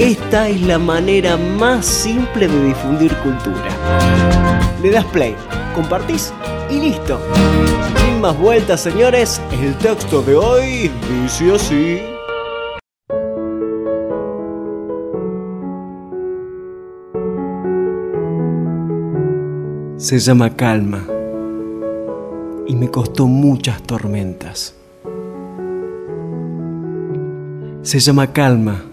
Esta es la manera más simple de difundir cultura. Le das play, compartís y listo. Sin más vueltas, señores, el texto de hoy dice así. Se llama calma y me costó muchas tormentas. Se llama calma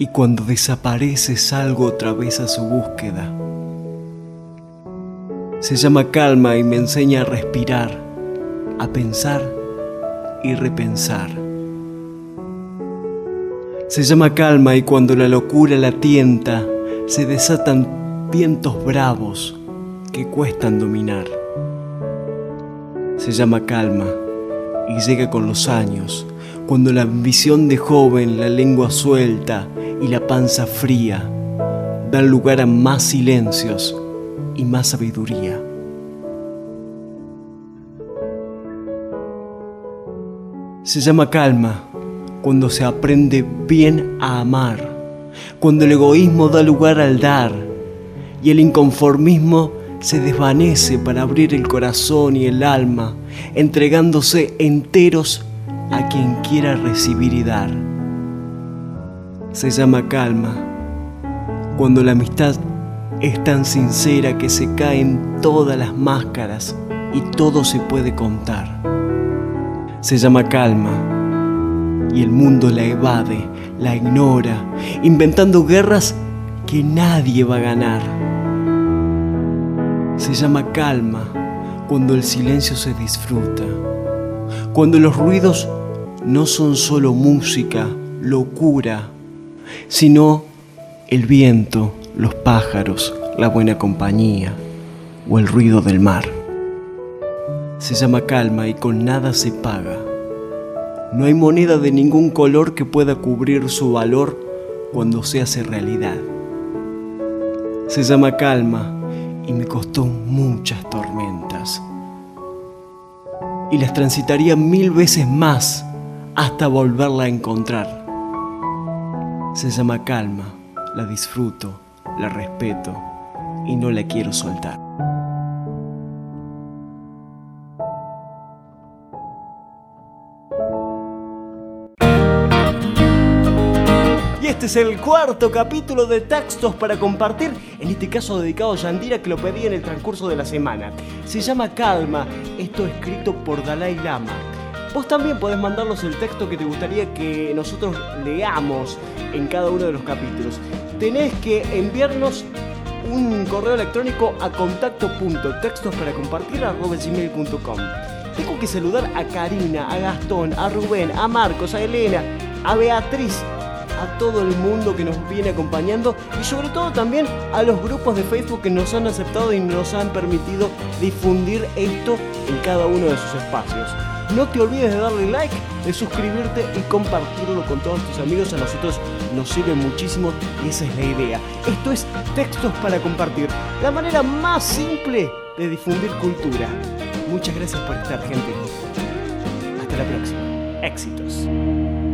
y cuando desaparece salgo otra vez a su búsqueda. Se llama calma y me enseña a respirar, a pensar y repensar. Se llama calma y cuando la locura la tienta, se desatan vientos bravos que cuestan dominar. Se llama calma y llega con los años, cuando la ambición de joven, la lengua suelta, y la panza fría dan lugar a más silencios y más sabiduría. Se llama calma cuando se aprende bien a amar, cuando el egoísmo da lugar al dar y el inconformismo se desvanece para abrir el corazón y el alma, entregándose enteros a quien quiera recibir y dar se llama calma, cuando la amistad es tan sincera que se caen todas las máscaras y todo se puede contar. Se llama calma y el mundo la evade, la ignora, inventando guerras que nadie va a ganar. Se llama calma cuando el silencio se disfruta, cuando los ruidos no son solo música, locura, sino el viento, los pájaros, la buena compañía o el ruido del mar. Se llama calma y con nada se paga. No hay moneda de ningún color que pueda cubrir su valor cuando se hace realidad. Se llama calma y me costó muchas tormentas. Y las transitaría mil veces más hasta volverla a encontrar. Se llama calma, la disfruto, la respeto y no la quiero soltar. Y este es el cuarto capítulo de textos para compartir, en este caso dedicado a Yandira que lo pedí en el transcurso de la semana. Se llama Calma, esto escrito por Dalai Lama. Vos también podés mandarnos el texto que te gustaría que nosotros leamos en cada uno de los capítulos. Tenés que enviarnos un correo electrónico a contacto.textos Tengo que saludar a Karina, a Gastón, a Rubén, a Marcos, a Elena, a Beatriz, a todo el mundo que nos viene acompañando y sobre todo también a los grupos de Facebook que nos han aceptado y nos han permitido difundir esto en cada uno de sus espacios. No te olvides de darle like, de suscribirte y compartirlo con todos tus amigos. A nosotros nos sirve muchísimo y esa es la idea. Esto es Textos para Compartir, la manera más simple de difundir cultura. Muchas gracias por estar, gente. Hasta la próxima. Éxitos.